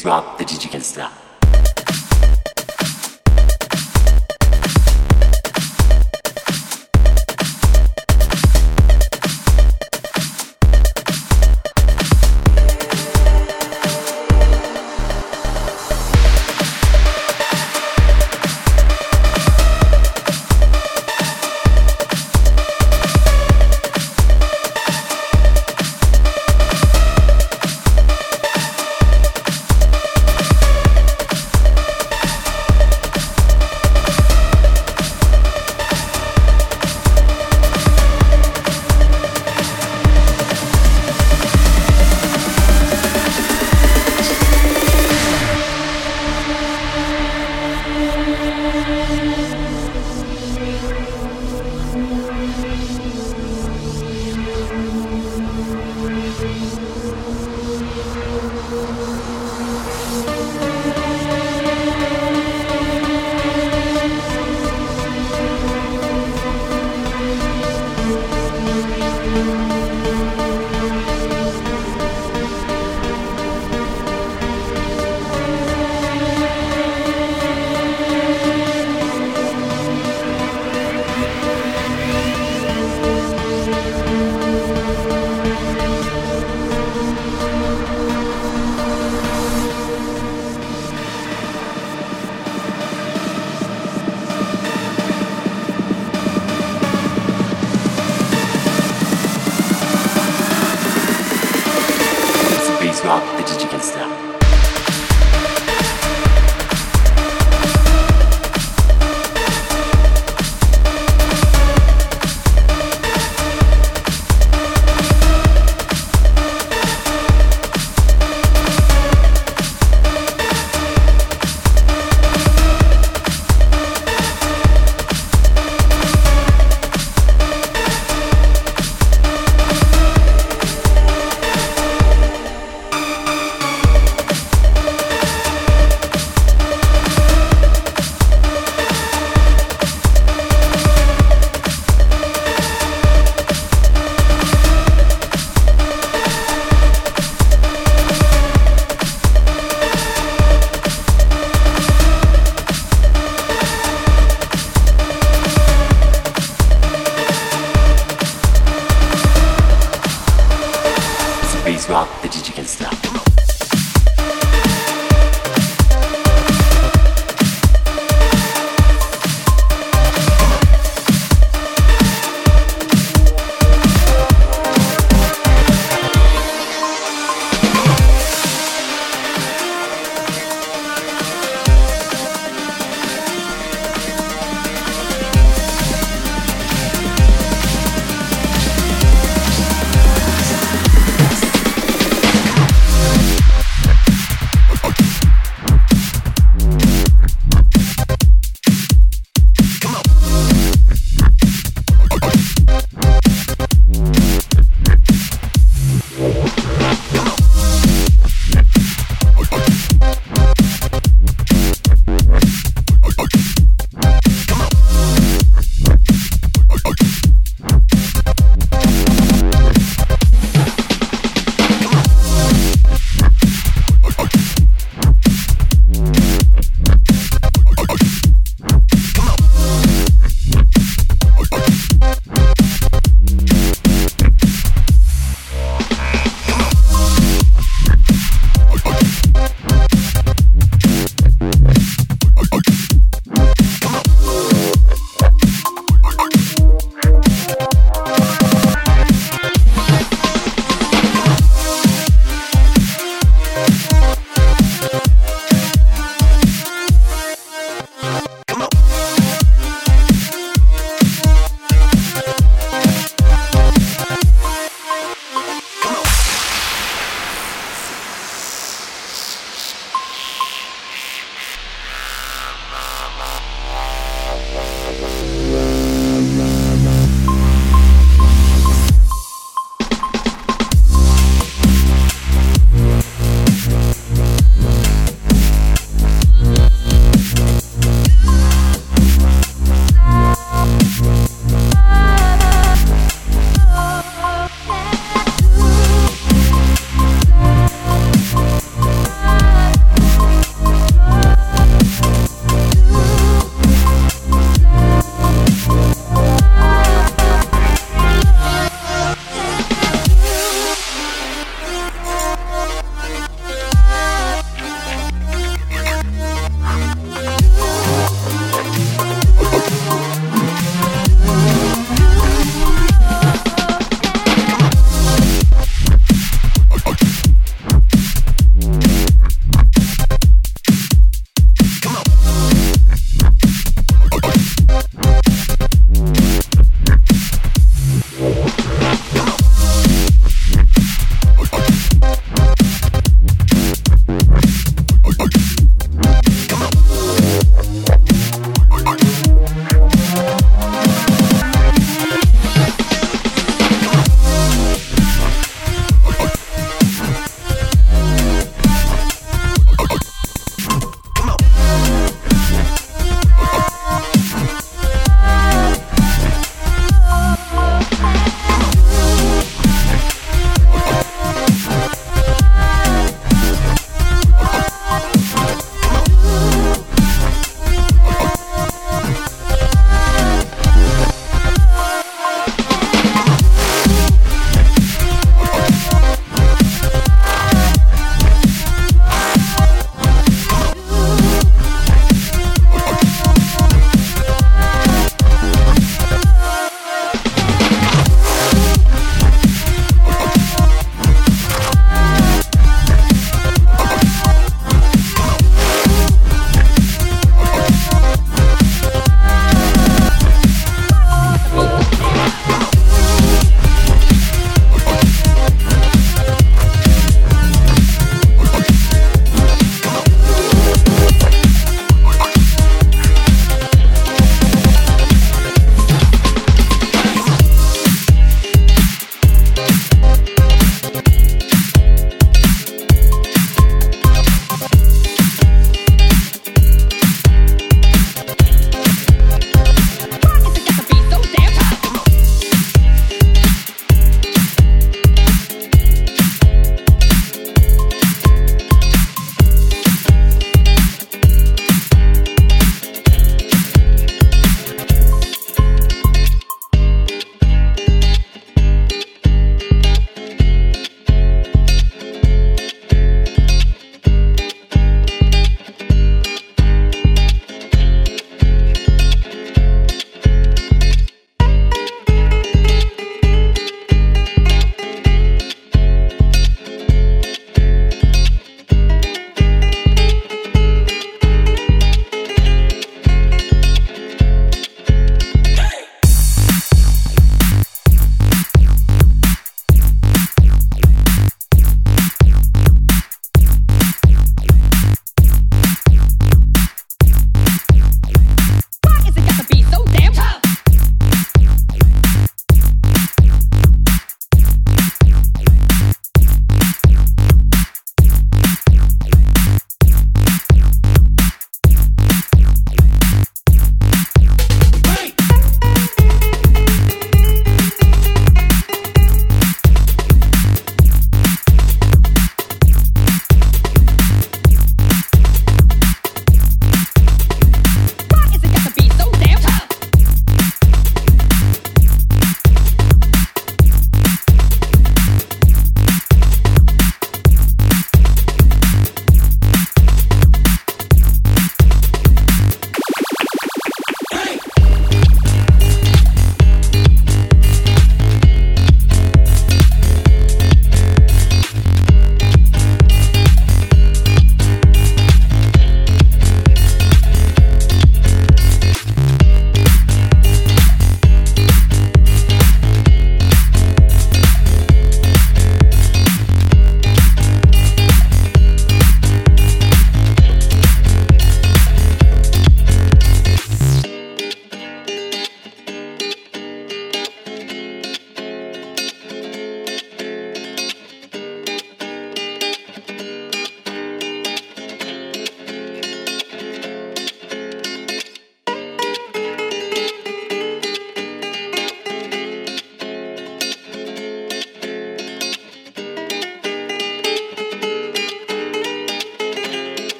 Space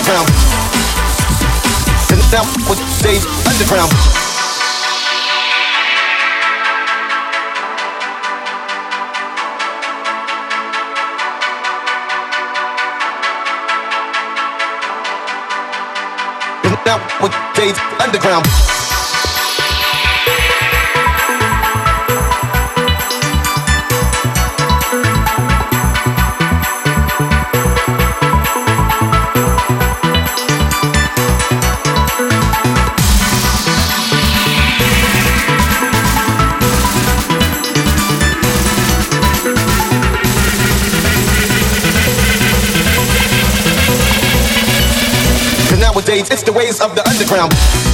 Underground. And now with Dave Underground. Now with Dave Underground. It's the ways of the underground.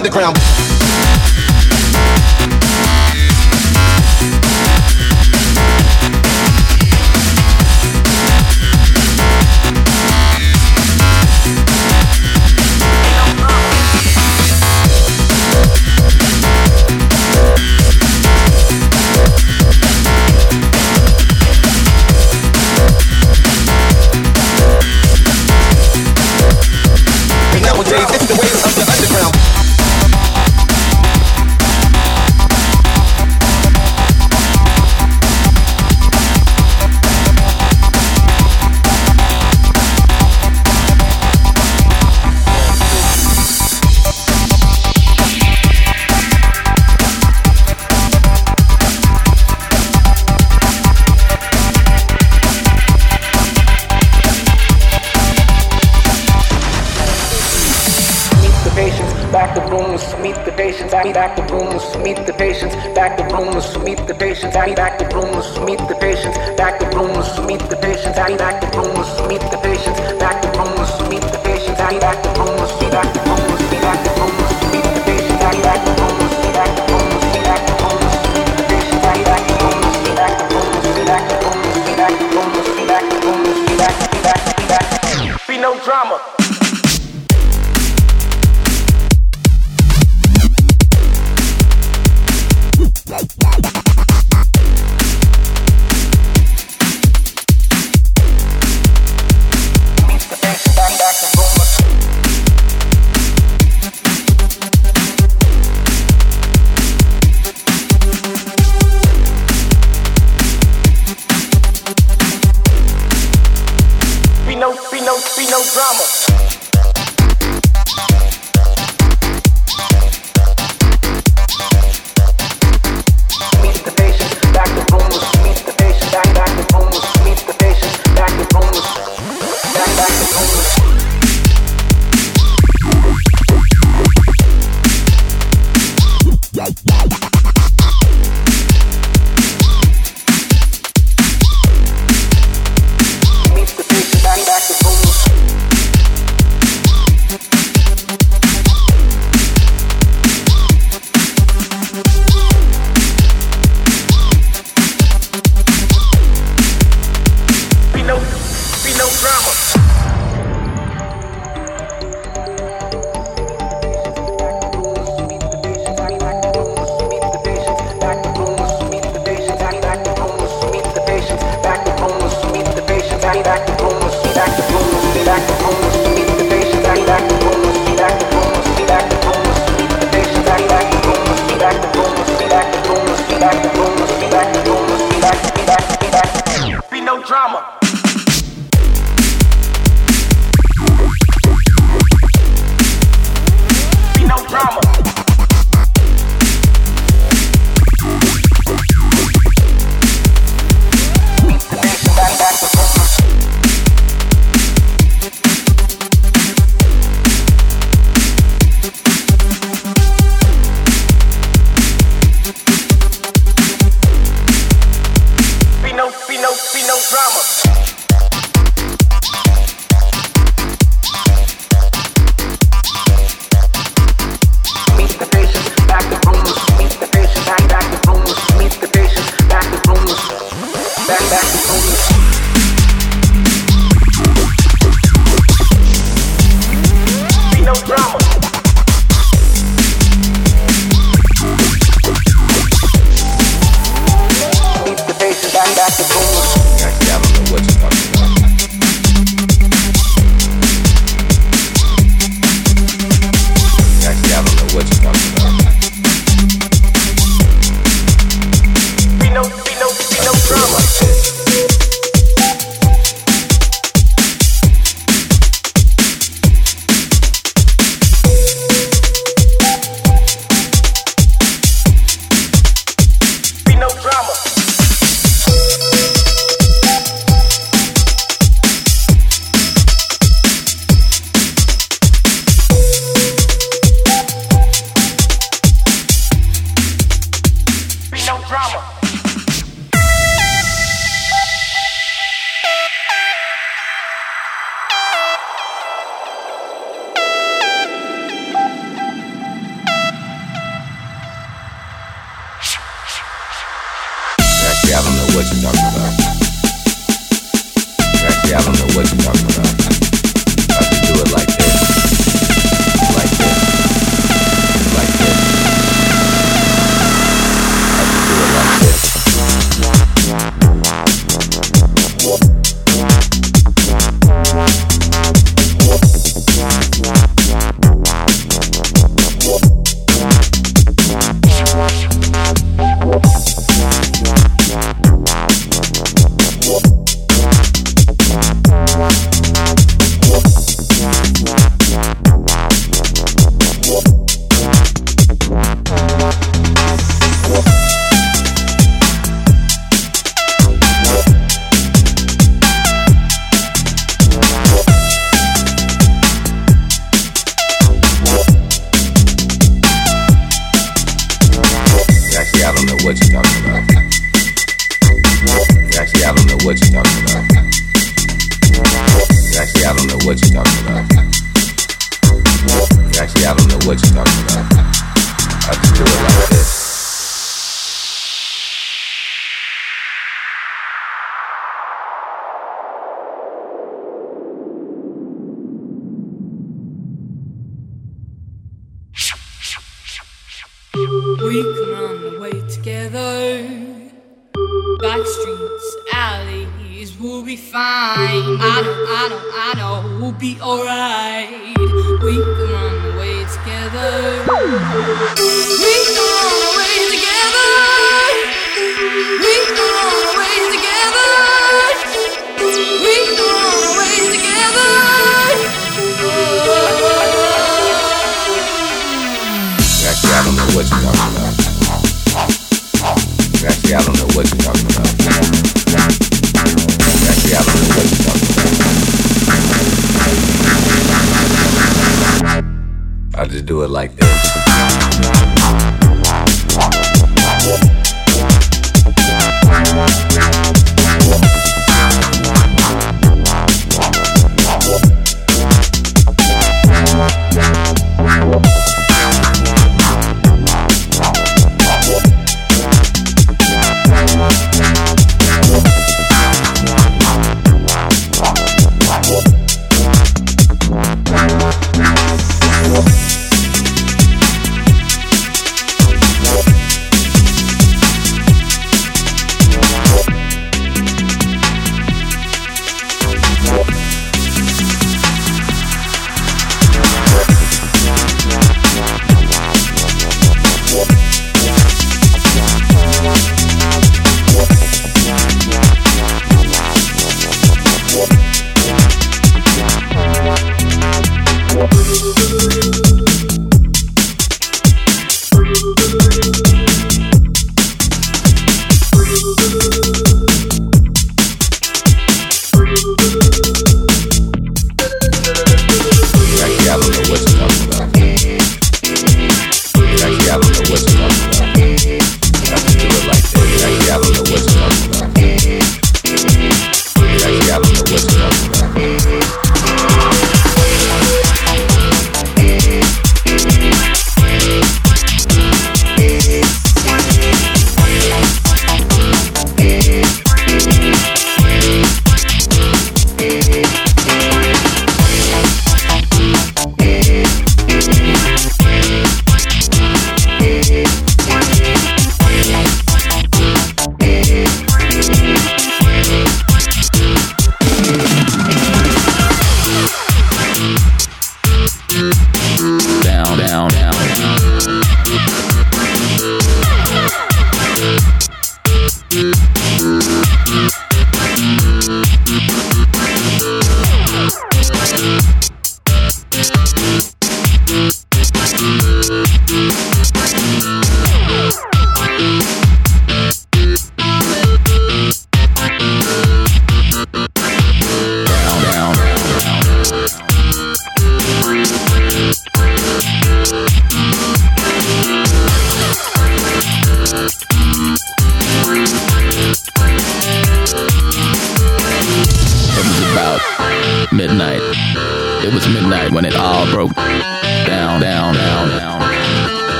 underground. active rumors, meet the patients, active rumors, meet the patients.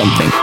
Something.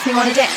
Makes me wanna dance.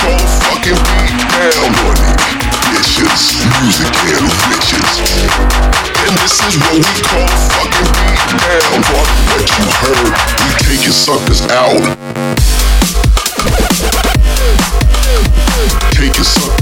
gon' fucking beat down on it. Vicious, music and vicious. And this is what we call fucking beat down. But what you heard, we taking out. Taking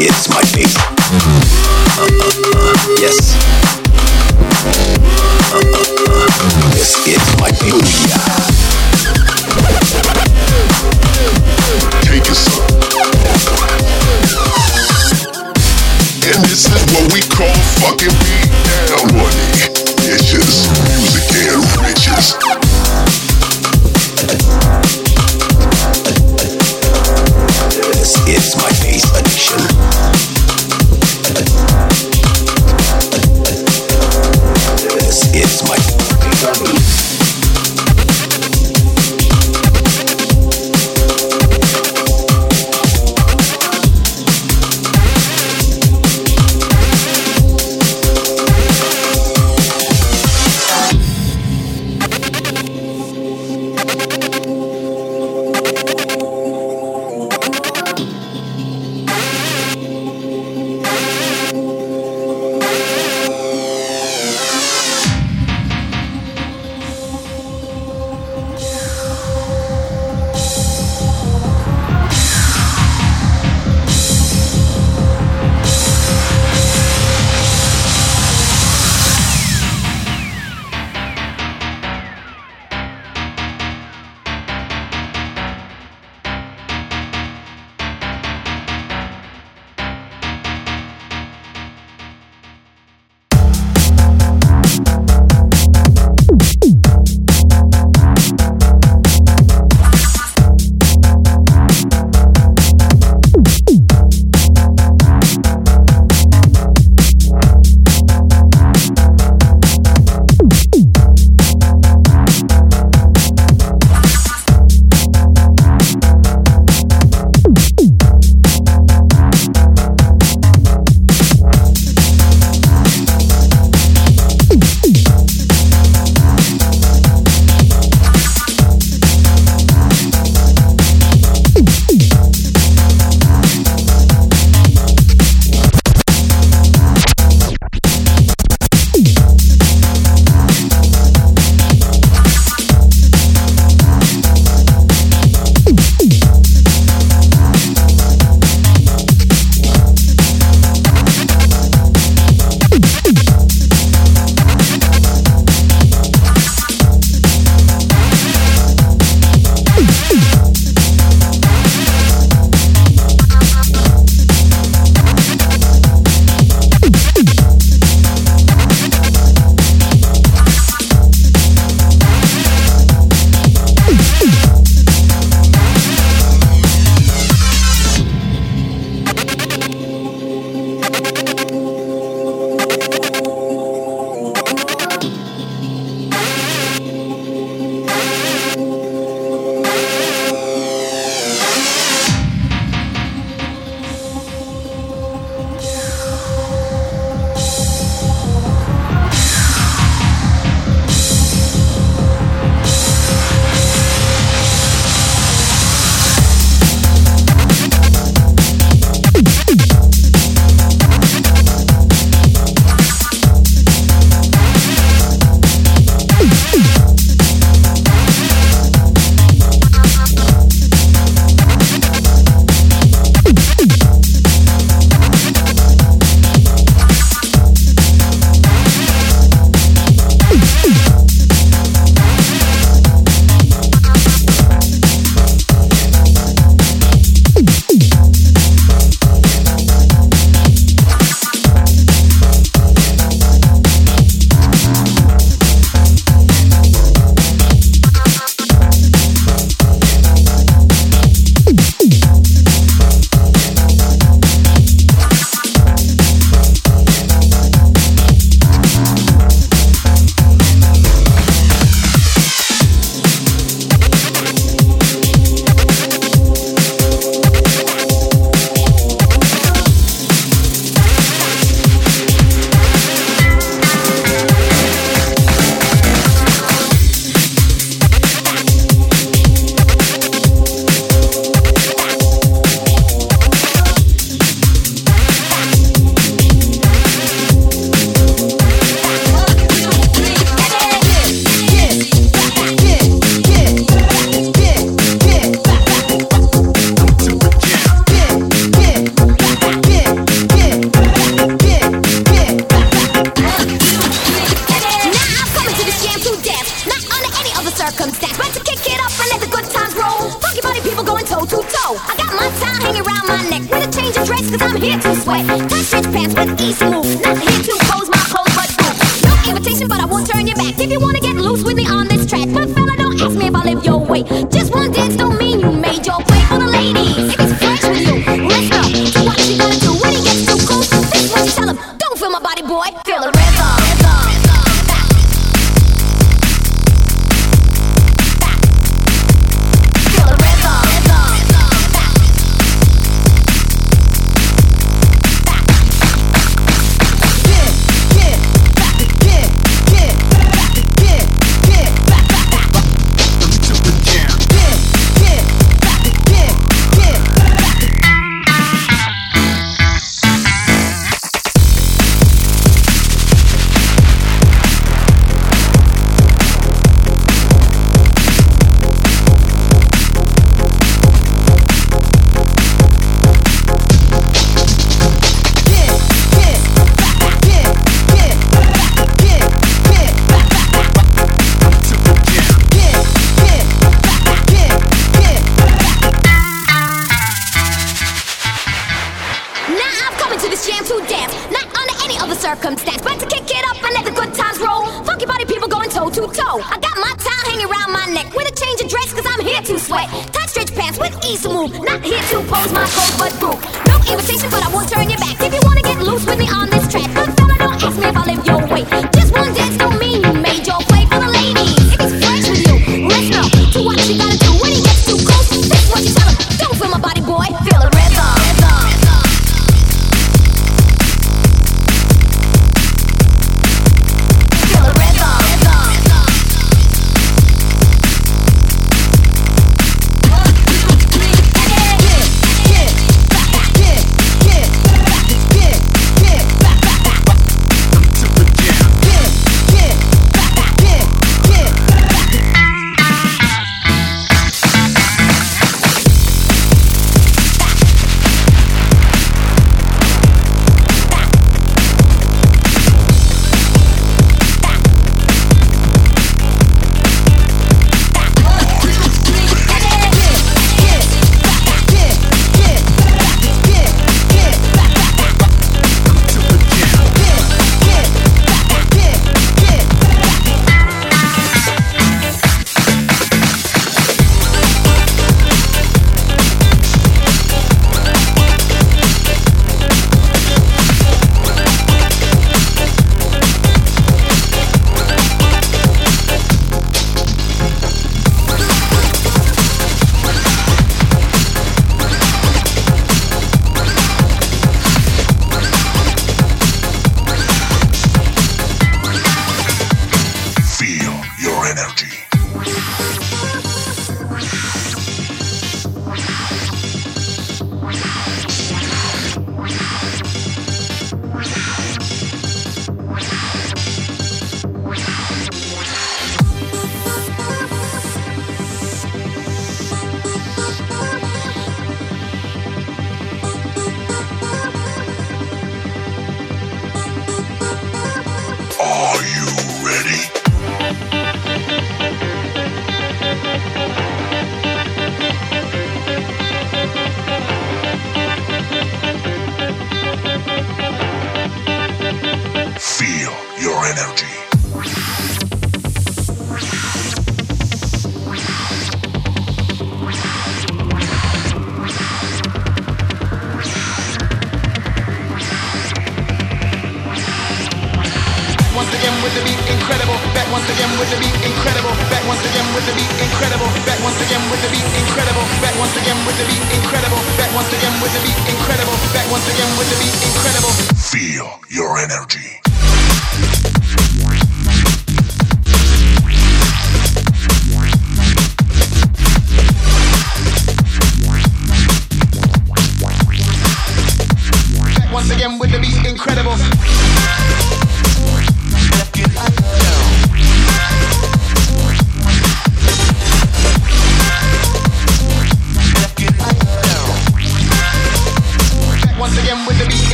Is my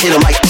hit him like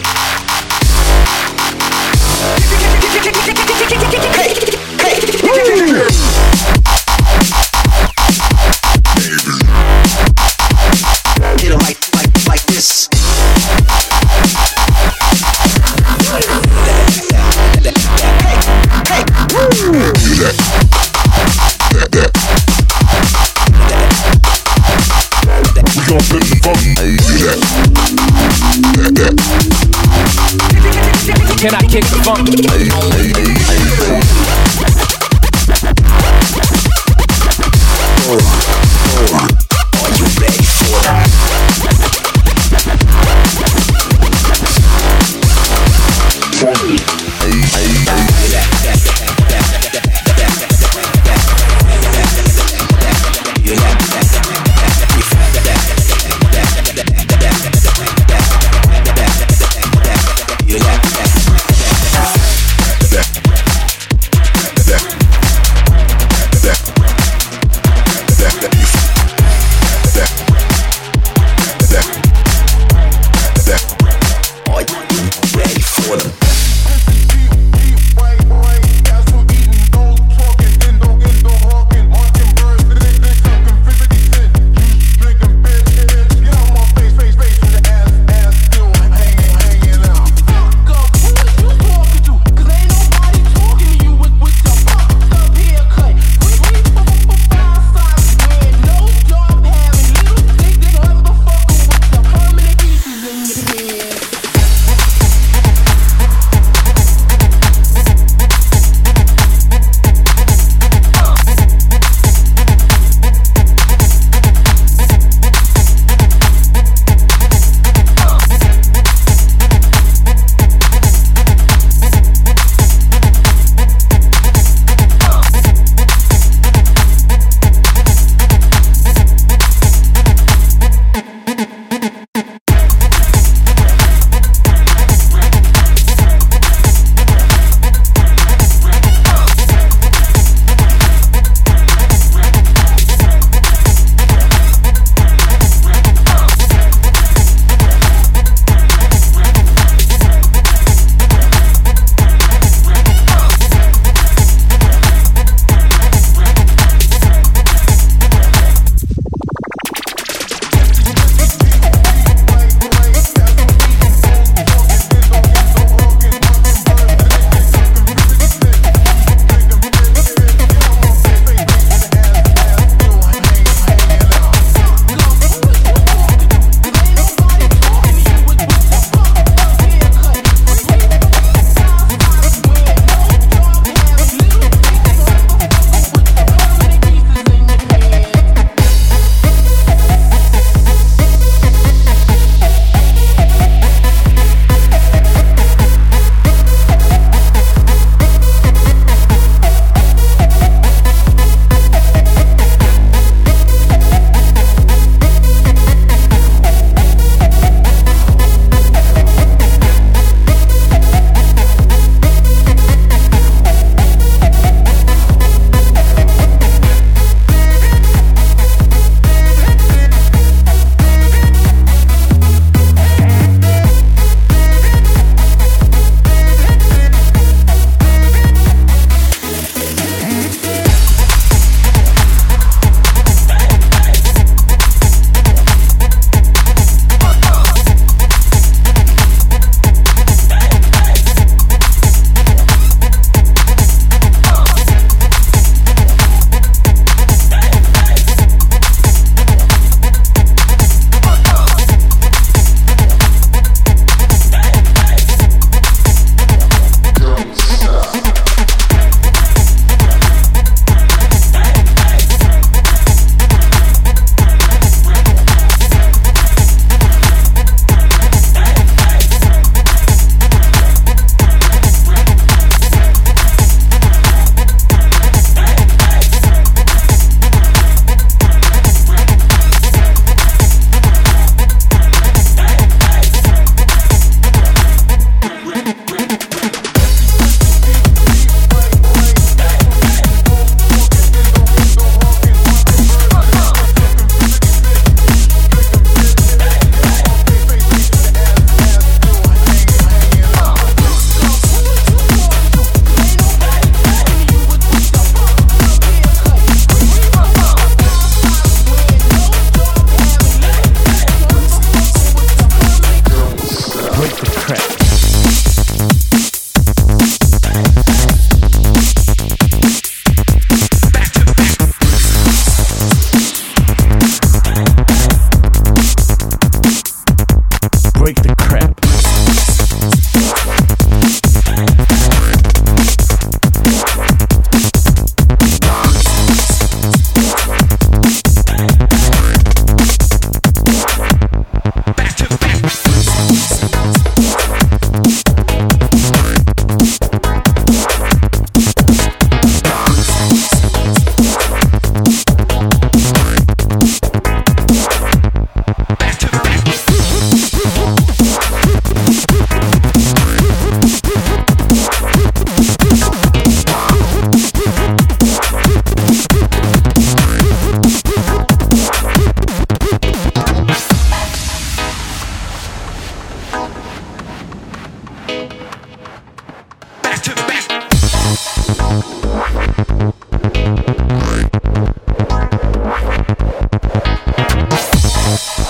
Hey! Hey! Can I kick the funk?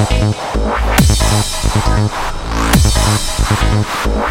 Thank you.